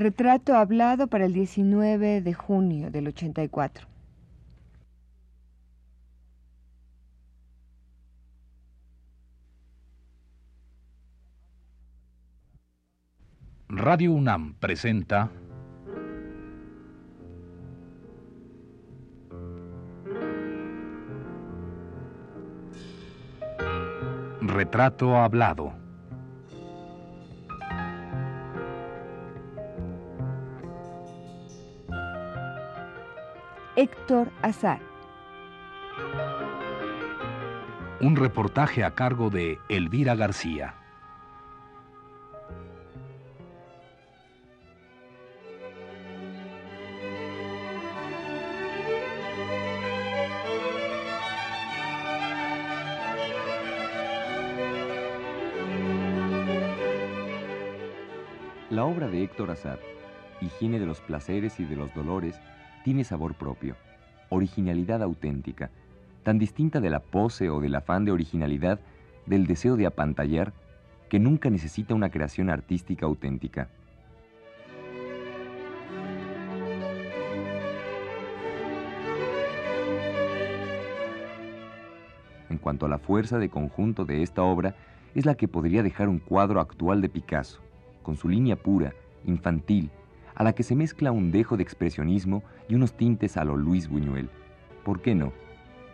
Retrato hablado para el 19 de junio del 84. Radio UNAM presenta Retrato Hablado. Héctor Azar. Un reportaje a cargo de Elvira García. La obra de Héctor Azar, Higiene de los placeres y de los dolores, tiene sabor propio, originalidad auténtica, tan distinta de la pose o del afán de originalidad del deseo de apantallar que nunca necesita una creación artística auténtica. En cuanto a la fuerza de conjunto de esta obra, es la que podría dejar un cuadro actual de Picasso con su línea pura, infantil, a la que se mezcla un dejo de expresionismo y unos tintes a lo Luis Buñuel. ¿Por qué no?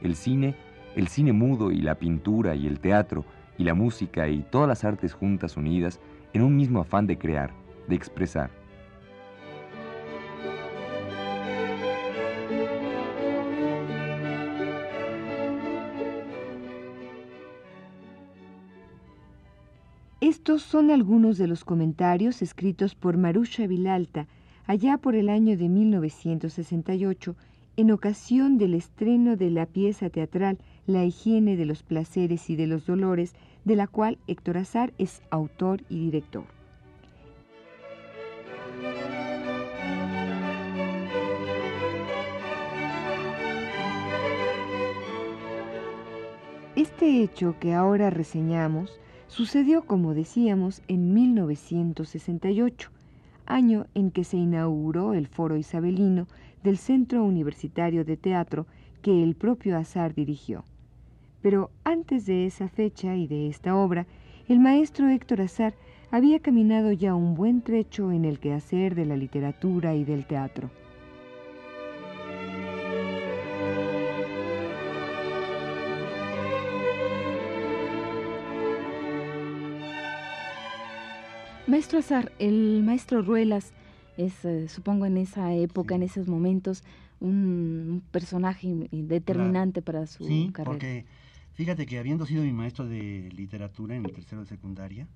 El cine, el cine mudo y la pintura y el teatro y la música y todas las artes juntas unidas en un mismo afán de crear, de expresar. Son algunos de los comentarios escritos por Marusha Vilalta allá por el año de 1968 en ocasión del estreno de la pieza teatral La higiene de los placeres y de los dolores, de la cual Héctor Azar es autor y director. Este hecho que ahora reseñamos Sucedió, como decíamos, en 1968, año en que se inauguró el Foro Isabelino del Centro Universitario de Teatro que el propio Azar dirigió. Pero antes de esa fecha y de esta obra, el maestro Héctor Azar había caminado ya un buen trecho en el quehacer de la literatura y del teatro. Maestro Azar, el maestro Ruelas es, eh, supongo, en esa época, en esos momentos, un, personaje determinante para su sí, carrera. porque fíjate que habiendo sido mi maestro de literatura en el tercero de secundaria,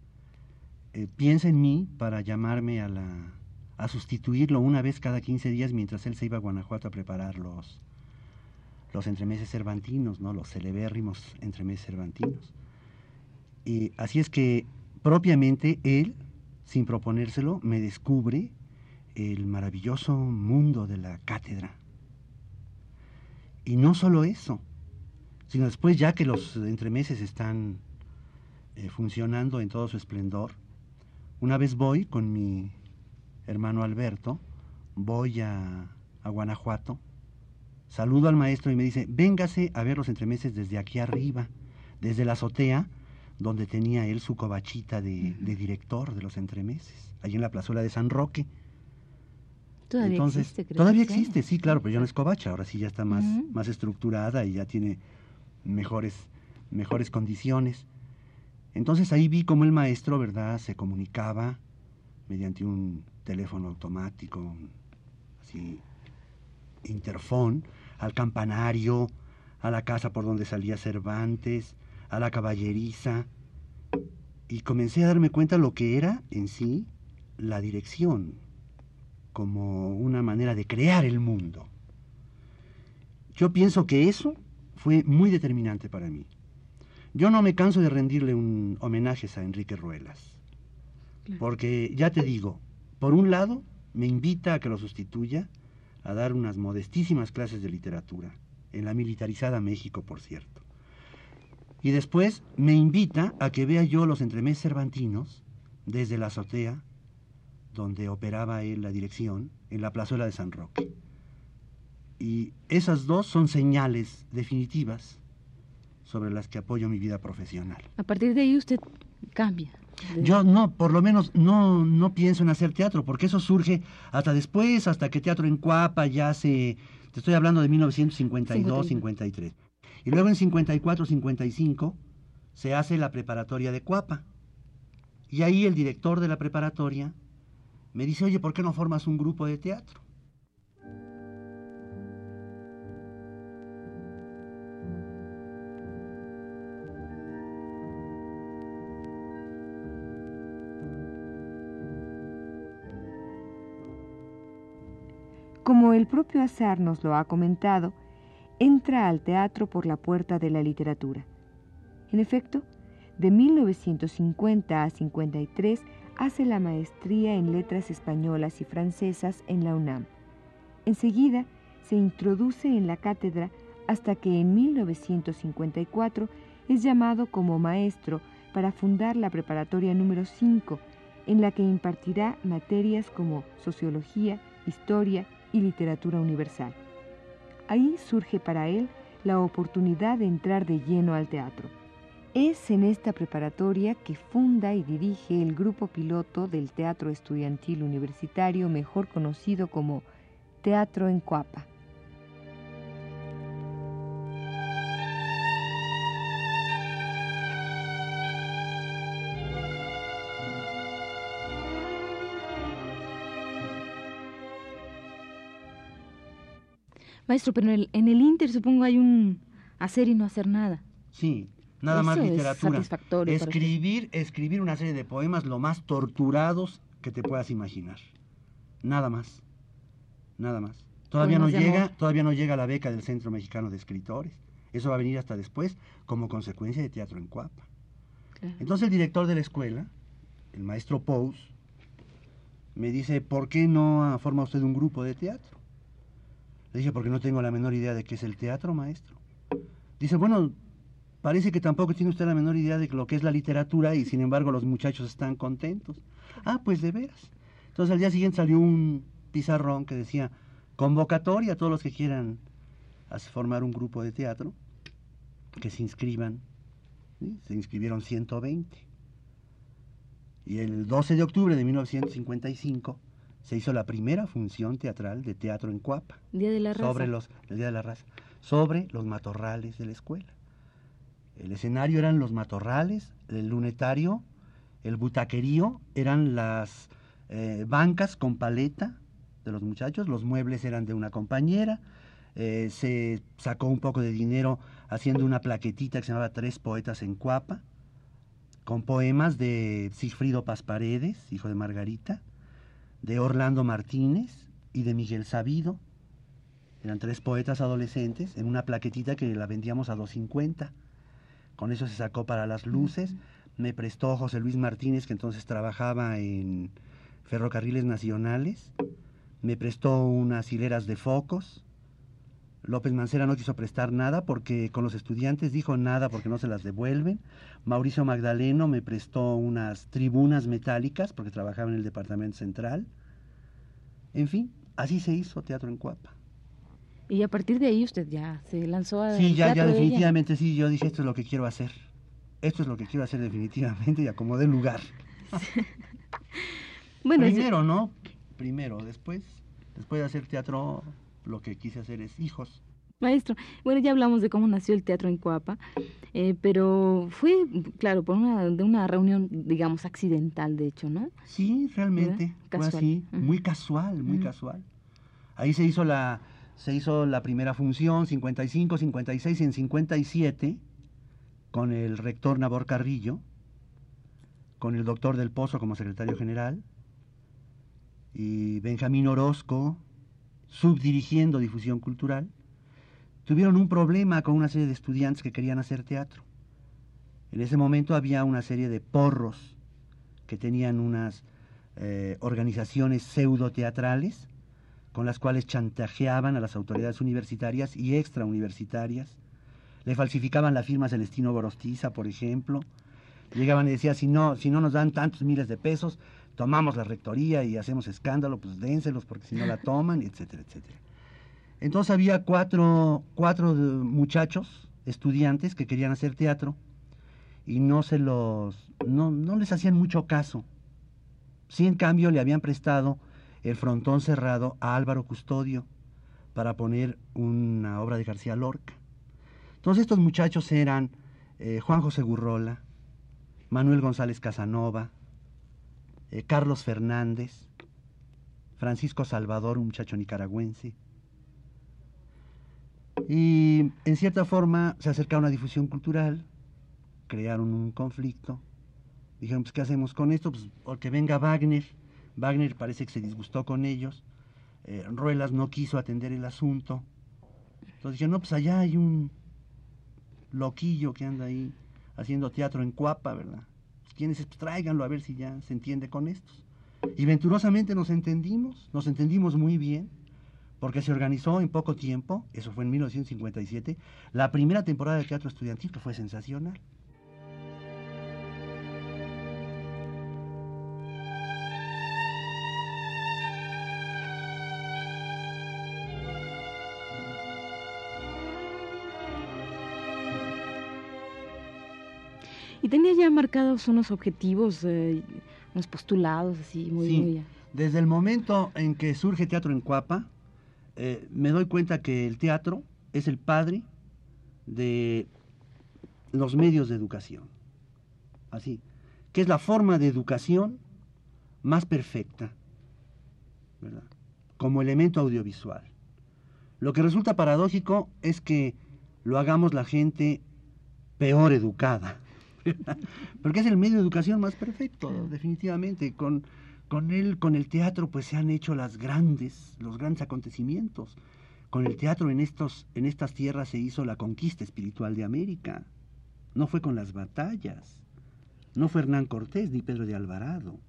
eh, piensa en mí para llamarme a la a sustituirlo una vez cada 15 días mientras él se iba a Guanajuato a preparar los, los entremeses cervantinos, ¿no? los celebérrimos entremeses cervantinos. Y así es que propiamente él sin proponérselo, me descubre el maravilloso mundo de la cátedra. Y no solo eso, sino después ya que los entremeses están eh, funcionando en todo su esplendor, una vez voy con mi hermano Alberto, voy a, a Guanajuato, saludo al maestro y me dice, véngase a ver los entremeses desde aquí arriba, desde la azotea, donde tenía él su covachita de, director de los entremeses, allí en la plazuela de San Roque. Todavía existe, creo Todavía existe, sí, claro, pero ya no es covacha, ahora sí ya está más, más estructurada y ya tiene mejores, mejores condiciones. Entonces ahí vi cómo el maestro, ¿verdad?, se comunicaba mediante un teléfono automático, así, interfón, al campanario, a la casa por donde salía Cervantes, a la caballeriza y comencé a darme cuenta lo que era en sí la dirección como una manera de crear el mundo. Yo pienso que eso fue muy determinante para mí. Yo no me canso de rendirle un homenaje a Enrique Ruelas, porque ya te digo, por un lado me invita a que lo sustituya a dar unas modestísimas clases de literatura, en la militarizada México, por cierto. Y después me invita a que vea yo los entremeses cervantinos desde la azotea donde operaba él la dirección, en la plazuela de San Roque. Y esas dos son señales definitivas sobre las que apoyo mi vida profesional. A partir de ahí usted cambia. Yo no, por lo menos no, no pienso en hacer teatro, porque eso surge hasta después, hasta que Teatro en Cuapa ya se... Te estoy hablando de 1952, 53. Y luego en 54, 55 se hace la preparatoria de Cuapa. Y ahí el director de la preparatoria me dice, oye, ¿por qué no formas un grupo de teatro? Como el propio Azar nos lo ha comentado, entra al teatro por la puerta de la literatura. En efecto, de 1950 a 53 hace la maestría en letras españolas y francesas en la UNAM. Enseguida se introduce en la cátedra hasta que en 1954 es llamado como maestro para fundar la preparatoria número 5, en la que impartirá materias como sociología, historia y literatura universal. Ahí surge para él la oportunidad de entrar de lleno al teatro. Es en esta preparatoria que funda y dirige el grupo piloto del Teatro Estudiantil Universitario, mejor conocido como Teatro en Cuapa. Maestro, pero en el, en el Inter supongo hay un hacer y no hacer nada. Sí, nada más literatura. escribir, escribir una serie de poemas lo más torturados que te puedas imaginar. Nada más. Nada más. Todavía no llega, todavía no llega la beca del Centro Mexicano de Escritores. Eso va a venir hasta después como consecuencia de Teatro en Cuapa. Entonces el director de la escuela, el maestro Pous, me dice, ¿por qué no forma usted un grupo de teatro? Le dije, porque no tengo la menor idea de qué es el teatro, maestro. Dice, bueno, parece que tampoco tiene usted la menor idea de lo que es la literatura y sin embargo los muchachos están contentos. Ah, pues de veras. Entonces al día siguiente salió un pizarrón que decía, convocatoria a todos los que quieran formar un grupo de teatro, que se inscriban. Se inscribieron 120. Y el 12 de octubre de 1955 se hizo la primera función teatral de teatro en Cuapa. Día de la Raza. Sobre los, el Día de la Raza. Sobre los matorrales de la escuela. El escenario eran los matorrales, el lunetario, el butaquerío, eran las eh, bancas con paleta de los muchachos, los muebles eran de una compañera, eh, se sacó un poco de dinero haciendo una plaquetita que se llamaba Tres Poetas en Cuapa, con poemas de Sigfrido Paz Paredes, hijo de Margarita, de Orlando Martínez y de Miguel Sabido. Eran tres poetas adolescentes en una plaquetita que la vendíamos a 2.50. Con eso se sacó para las luces. Me prestó José Luis Martínez, que entonces trabajaba en Ferrocarriles Nacionales. Me prestó unas hileras de focos. López Mancera no quiso prestar nada porque con los estudiantes dijo nada porque no se las devuelven. Mauricio Magdaleno me prestó unas tribunas metálicas porque trabajaba en el departamento central. En fin, así se hizo Teatro en Cuapa. Y a partir de ahí usted ya se lanzó a... Sí, ya, ya definitivamente sí, yo dije esto es lo que quiero hacer. Esto es lo que quiero hacer definitivamente y acomodé el lugar. bueno, Primero, ¿no? Primero, después, después de hacer teatro lo que quise hacer es hijos. Maestro, bueno, ya hablamos de cómo nació el teatro en Coapa, eh, pero fue, claro, por una, de una reunión, digamos, accidental, de hecho, ¿no? Sí, realmente, fue así, muy casual, muy casual. Ahí se hizo la, se hizo la primera función, 55, 56 y en 57, con el rector Nabor Carrillo, con el doctor Del Pozo como secretario general, y Benjamín Orozco, subdirigiendo difusión cultural, tuvieron un problema con una serie de estudiantes que querían hacer teatro. En ese momento había una serie de porros que tenían unas eh, organizaciones pseudo teatrales con las cuales chantajeaban a las autoridades universitarias y extrauniversitarias. Le falsificaban la firma Celestino Gorostiza, por ejemplo. Llegaban y decían, si no, si no nos dan tantos miles de pesos, tomamos la rectoría y hacemos escándalo, pues dénselos porque si no la toman, etcétera, etcétera. Entonces había cuatro, cuatro muchachos, estudiantes, que querían hacer teatro y no se los, no, no les hacían mucho caso. Sí, en cambio, le habían prestado el frontón cerrado a Álvaro Custodio para poner una obra de García Lorca. Entonces estos muchachos eran eh, Juan José Gurrola, Manuel González Casanova, eh, Carlos Fernández, Francisco Salvador, un muchacho nicaragüense. Y en cierta forma se acercaron a difusión cultural, crearon un conflicto. Dijeron, pues, ¿qué hacemos con esto? Pues, porque venga Wagner. Wagner parece que se disgustó con ellos. Eh, Ruelas no quiso atender el asunto. Entonces dijeron, no, pues allá hay un loquillo que anda ahí haciendo teatro en Cuapa, ¿verdad? Pues, ¿Quiénes? Pues tráiganlo a ver si ya se entiende con estos. Y venturosamente nos entendimos, nos entendimos muy bien, porque se organizó en poco tiempo, eso fue en 1957, la primera temporada de teatro estudiantil que fue sensacional. Y tenía ya marcados unos objetivos, eh, unos postulados así muy, sí. Desde el momento en que surge Teatro en Cuapa, eh, me doy cuenta que el teatro es el padre de los medios de educación. Así, que es la forma de educación más perfecta, ¿verdad? Como elemento audiovisual. Lo que resulta paradójico es que lo hagamos la gente peor educada. Porque es el medio de educación más perfecto, definitivamente. Con, con él, con el teatro, pues se han hecho las grandes, los grandes acontecimientos. Con el teatro en, estos, en estas tierras se hizo la conquista espiritual de América. No fue con las batallas. No fue Hernán Cortés ni Pedro de Alvarado.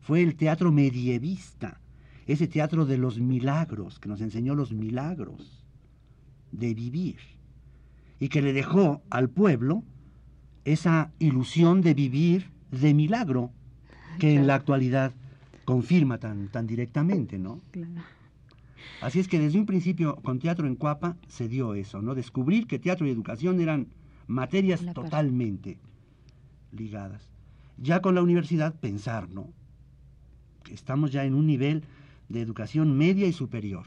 Fue el teatro medievista, ese teatro de los milagros, que nos enseñó los milagros de vivir y que le dejó al pueblo esa ilusión de vivir de milagro que en la actualidad confirma tan, tan directamente, ¿no? Así es que desde un principio con Teatro en Cuapa se dio eso, ¿no? Descubrir que teatro y educación eran materias totalmente ligadas. Ya con la universidad pensar, ¿no? Estamos ya en un nivel de educación media y superior.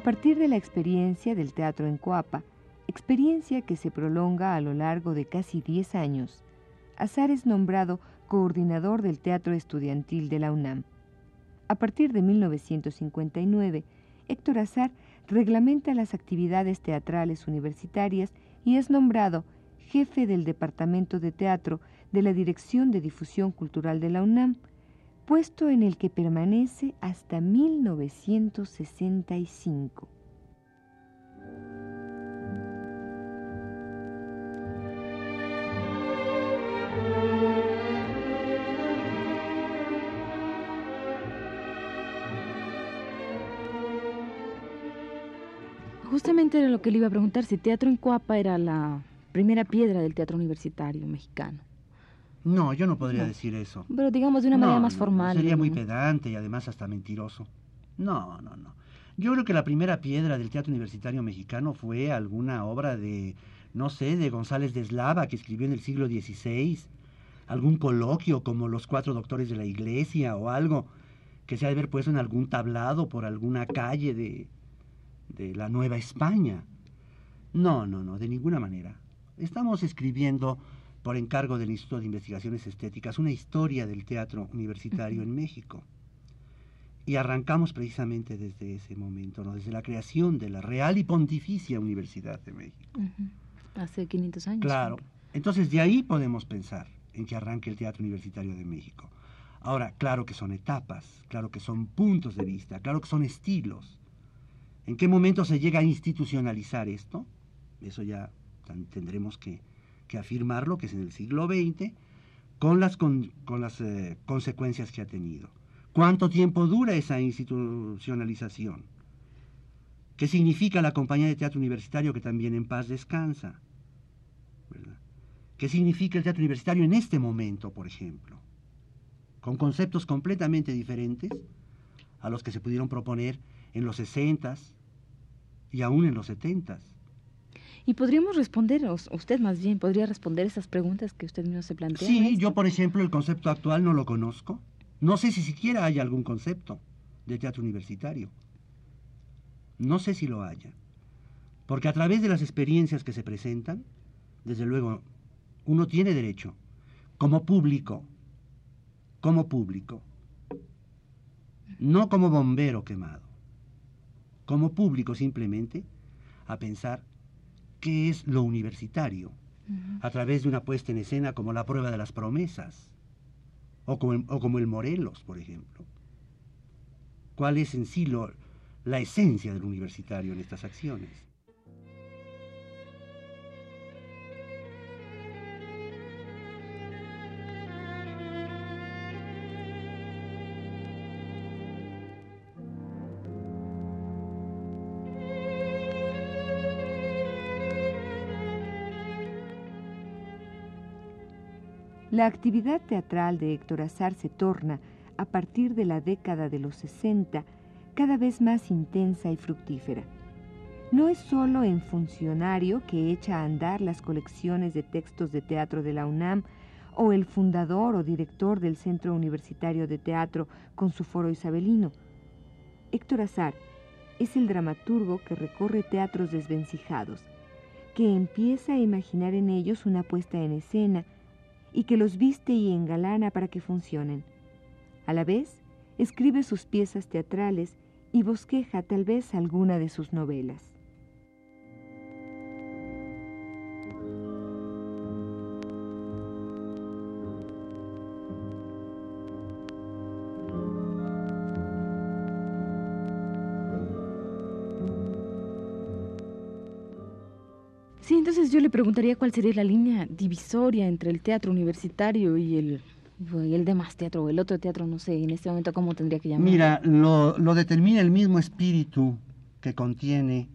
A partir de la experiencia del teatro en Coapa, experiencia que se prolonga a lo largo de casi 10 años, Azar es nombrado coordinador del teatro estudiantil de la UNAM. A partir de 1959, Héctor Azar reglamenta las actividades teatrales universitarias y es nombrado jefe del Departamento de Teatro de la Dirección de Difusión Cultural de la UNAM, puesto en el que permanece hasta 1965. Justamente era lo que le iba a preguntar, si Teatro en Coapa era la primera piedra del teatro universitario mexicano. No, yo no podría decir eso. Pero digamos de una manera más formal. Sería muy pedante y además hasta mentiroso. No, no, no. Yo creo que la primera piedra del teatro universitario mexicano fue alguna obra de, no sé, de González de Eslava, que escribió en el siglo XVI. Algún coloquio como Los Cuatro Doctores de la Iglesia o algo que se ha de haber puesto en algún tablado por alguna calle de, de la Nueva España. No, no, no, de ninguna manera. Estamos escribiendo por encargo del Instituto de Investigaciones Estéticas, una historia del teatro universitario en México. Y arrancamos precisamente desde ese momento, ¿no? desde la creación de la Real y Pontificia Universidad de México. Hace 500 años. Claro. Entonces de ahí podemos pensar en que arranque el Teatro Universitario de México. Ahora, claro que son etapas, claro que son puntos de vista, claro que son estilos. ¿En qué momento se llega a institucionalizar esto? Eso ya tendremos que, que afirmarlo, que es en el siglo XX, con las, con, las eh, consecuencias que ha tenido. ¿Cuánto tiempo dura esa institucionalización? ¿Qué significa la compañía de teatro universitario que también en paz descansa? ¿Qué significa el teatro universitario en este momento, por ejemplo? Con conceptos completamente diferentes a los que se pudieron proponer en los 60 y aún en los 70 y podríamos responder, usted más bien podría responder esas preguntas que usted mismo se plantea. Sí, yo por ejemplo el concepto actual no lo conozco. No sé si siquiera hay algún concepto de teatro universitario. No sé si lo haya. Porque a través de las experiencias que se presentan, desde luego, uno tiene derecho, como público, como público, no como bombero quemado, como público simplemente, a pensar qué es lo universitario, a través de una puesta en escena como la prueba de las promesas, o como, el Morelos, por ejemplo. ¿Cuál es en sí la esencia del universitario en estas acciones? La actividad teatral de Héctor Azar se torna, a partir de la década de los 60, cada vez más intensa y fructífera. No es solo en funcionario que echa a andar las colecciones de textos de teatro de la UNAM o el fundador o director del Centro Universitario de Teatro con su foro isabelino. Héctor Azar es el dramaturgo que recorre teatros desvencijados, que empieza a imaginar en ellos una puesta en escena, y que los viste y engalana para que funcionen. A la vez, escribe sus piezas teatrales y bosqueja tal vez alguna de sus novelas. Sí, entonces yo le preguntaría cuál sería la línea divisoria entre el teatro universitario y el, el demás teatro, o el otro teatro, no sé, en este momento cómo tendría que llamarlo. Mira, lo, determina el mismo espíritu que contiene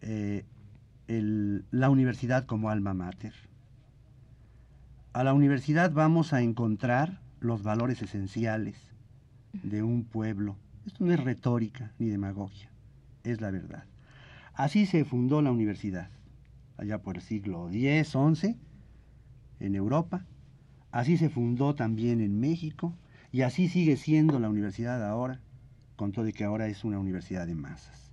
eh, la universidad como alma mater. A la universidad vamos a encontrar los valores esenciales de un pueblo. Esto no es retórica ni demagogia, es la verdad. Así se fundó la universidad allá por el siglo X, XI, en Europa. Así se fundó también en México y así sigue siendo la universidad ahora, con todo que ahora es una universidad de masas.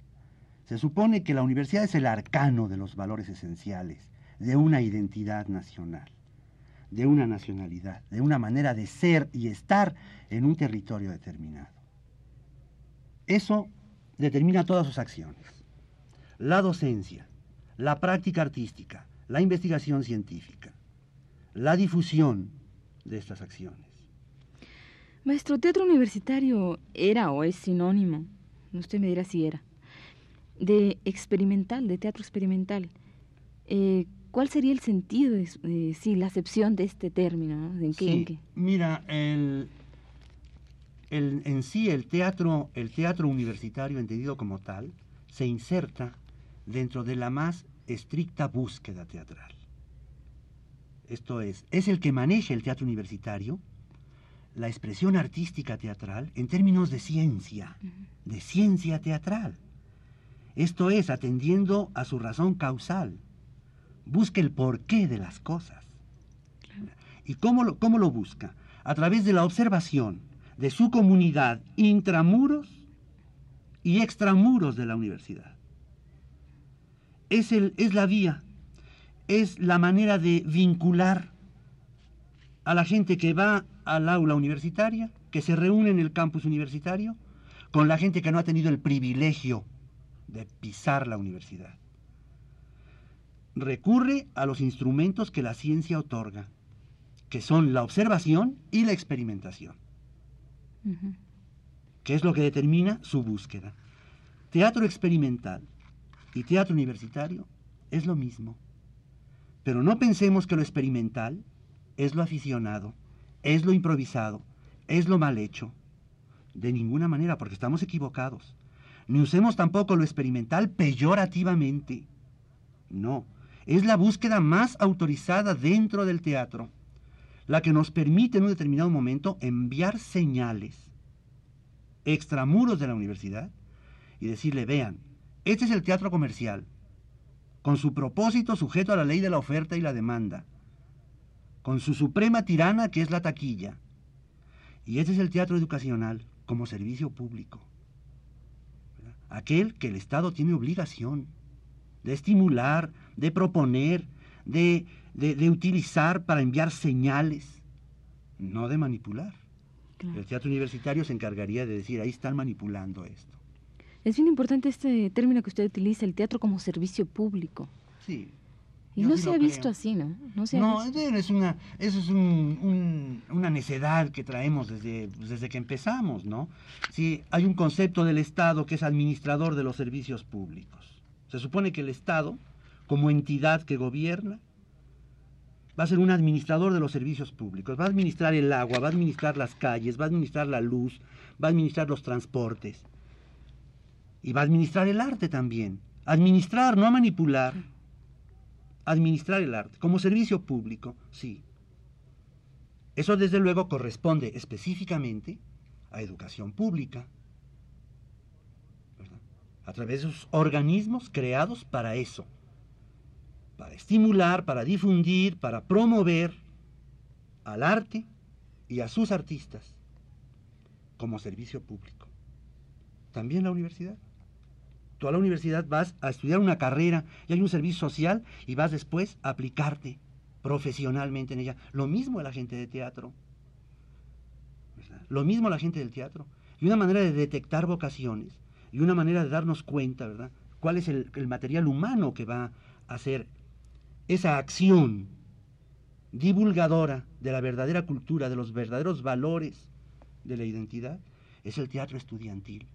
Se supone que la universidad es el arcano de los valores esenciales de una identidad nacional, de una nacionalidad, de una manera de ser y estar en un territorio determinado. Eso determina todas sus acciones. La docencia, la práctica artística, la investigación científica, la difusión de estas acciones. Maestro, teatro universitario era o es sinónimo, usted me dirá si era, de experimental, de teatro experimental. Eh, ¿Cuál sería el sentido, de, sí, la acepción de este término? ¿En qué, Mira, el, en sí el teatro, el teatro universitario entendido como tal, se inserta dentro de la más estricta búsqueda teatral. Esto es, es el que maneja el teatro universitario, la expresión artística teatral en términos de ciencia, de ciencia teatral. Esto es, atendiendo a su razón causal. Busca el porqué de las cosas. ¿Y cómo lo, cómo lo busca? A través de la observación de su comunidad intramuros y extramuros de la universidad es, el, es la vía, es la manera de vincular a la gente que va al aula universitaria, que se reúne en el campus universitario, con la gente que no ha tenido el privilegio de pisar la universidad. Recurre a los instrumentos que la ciencia otorga, que son la observación y la experimentación, que es lo que determina su búsqueda. Teatro experimental, y teatro universitario es lo mismo. Pero no pensemos que lo experimental es lo aficionado es lo improvisado, es lo mal hecho. De ninguna manera, porque estamos equivocados. Ni usemos tampoco lo experimental peyorativamente. No, es la búsqueda más autorizada dentro del teatro, la que nos permite en un determinado momento enviar señales extramuros de la universidad y decirle, vean, este es el teatro comercial, con su propósito sujeto a la ley de la oferta y la demanda, con su suprema tirana que es la taquilla. Y este es el teatro educacional como servicio público. Aquel que el Estado tiene obligación de estimular, de proponer, de, de, utilizar para enviar señales, no de manipular. El teatro universitario se encargaría de decir, ahí están manipulando esto. Es bien importante este término que usted utiliza, el teatro como servicio público. Sí. Y no se ha visto así, ¿no? No, se no es una, eso es una necedad que traemos desde, desde que empezamos, ¿no? Sí, hay un concepto del Estado que es administrador de los servicios públicos. Se supone que el Estado, como entidad que gobierna, va a ser un administrador de los servicios públicos, va a administrar el agua, va a administrar las calles, va a administrar la luz, va a administrar los transportes y va a administrar el arte también. Administrar, no manipular. Administrar el arte como servicio público, sí. Eso desde luego corresponde específicamente a educación pública, a través de esos organismos creados para eso para estimular, para difundir, para promover al arte y a sus artistas como servicio público. También la universidad. Tú a la universidad vas a estudiar una carrera y hay un servicio social y vas después a aplicarte profesionalmente en ella. Lo mismo la gente de teatro. Lo mismo la gente del teatro. Y una manera de detectar vocaciones y una manera de darnos cuenta, ¿verdad? ¿Cuál es el, material humano que va a ser esa acción divulgadora de la verdadera cultura, de los verdaderos valores de la identidad, es el teatro estudiantil.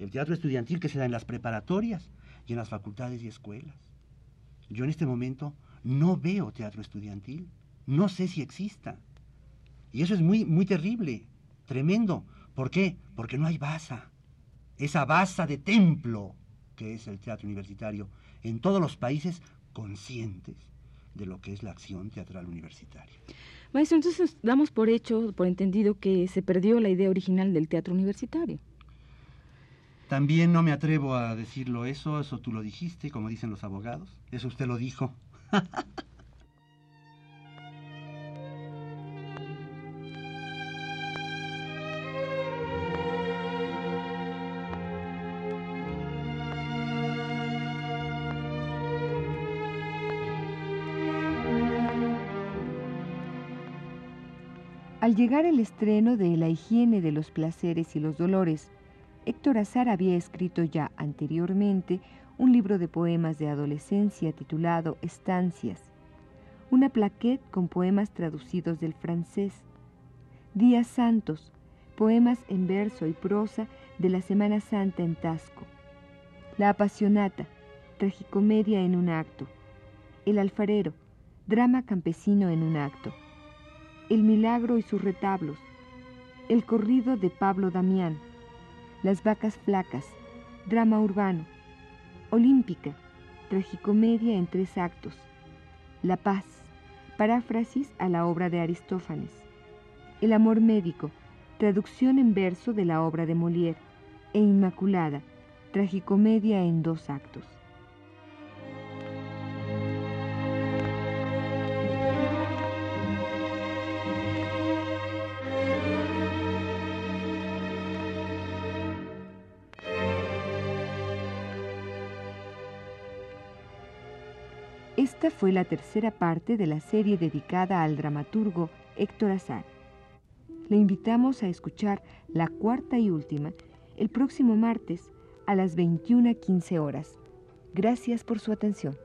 El teatro estudiantil que se da en las preparatorias y en las facultades y escuelas. Yo en este momento no veo teatro estudiantil, no sé si exista. Y eso es muy, muy terrible, tremendo. ¿Por qué? Porque no hay basa. Esa basa de templo que es el teatro universitario en todos los países conscientes de lo que es la acción teatral universitaria. Maestro, entonces damos por hecho, por entendido, que se perdió la idea original del teatro universitario. También no me atrevo a decirlo eso, eso tú lo dijiste, como dicen los abogados, eso usted lo dijo. Al llegar el estreno de La higiene de los placeres y los dolores, Héctor Azar había escrito ya anteriormente un libro de poemas de adolescencia titulado Estancias, una plaquette con poemas traducidos del francés, Días Santos, poemas en verso y prosa de la Semana Santa en Tasco, La Apasionata, tragicomedia en un acto, El Alfarero, drama campesino en un acto. El milagro y sus retablos, El corrido de Pablo Damián, Las vacas flacas, drama urbano, Olímpica, tragicomedia en tres actos, La paz, paráfrasis a la obra de Aristófanes, El amor médico, traducción en verso de la obra de Molière, e Inmaculada, tragicomedia en dos actos. Esta fue la tercera parte de la serie dedicada al dramaturgo Héctor Azar. Le invitamos a escuchar la cuarta y última el próximo martes a las 21.15 horas. Gracias por su atención.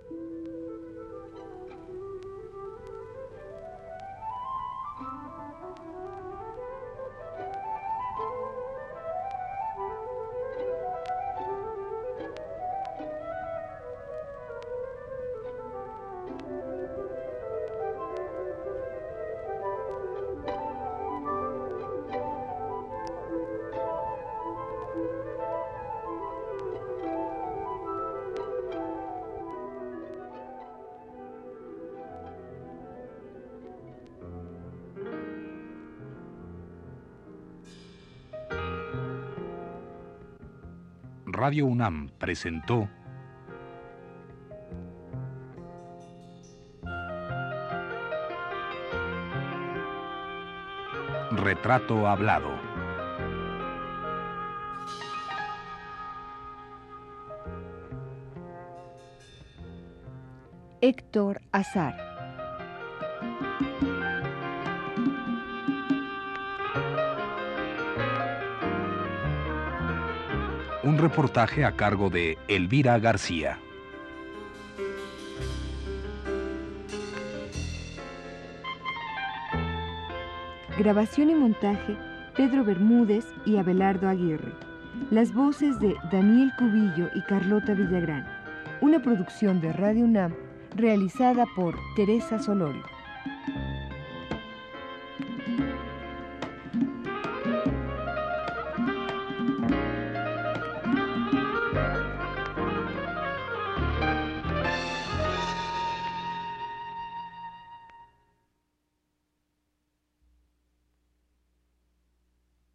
Radio UNAM presentó Retrato Hablado. Héctor Azar. Un reportaje a cargo de Elvira García. Grabación y montaje, Pedro Bermúdez y Abelardo Aguirre. Las voces de Daniel Cubillo y Carlota Villagrán. Una producción de Radio UNAM realizada por Teresa Solorio.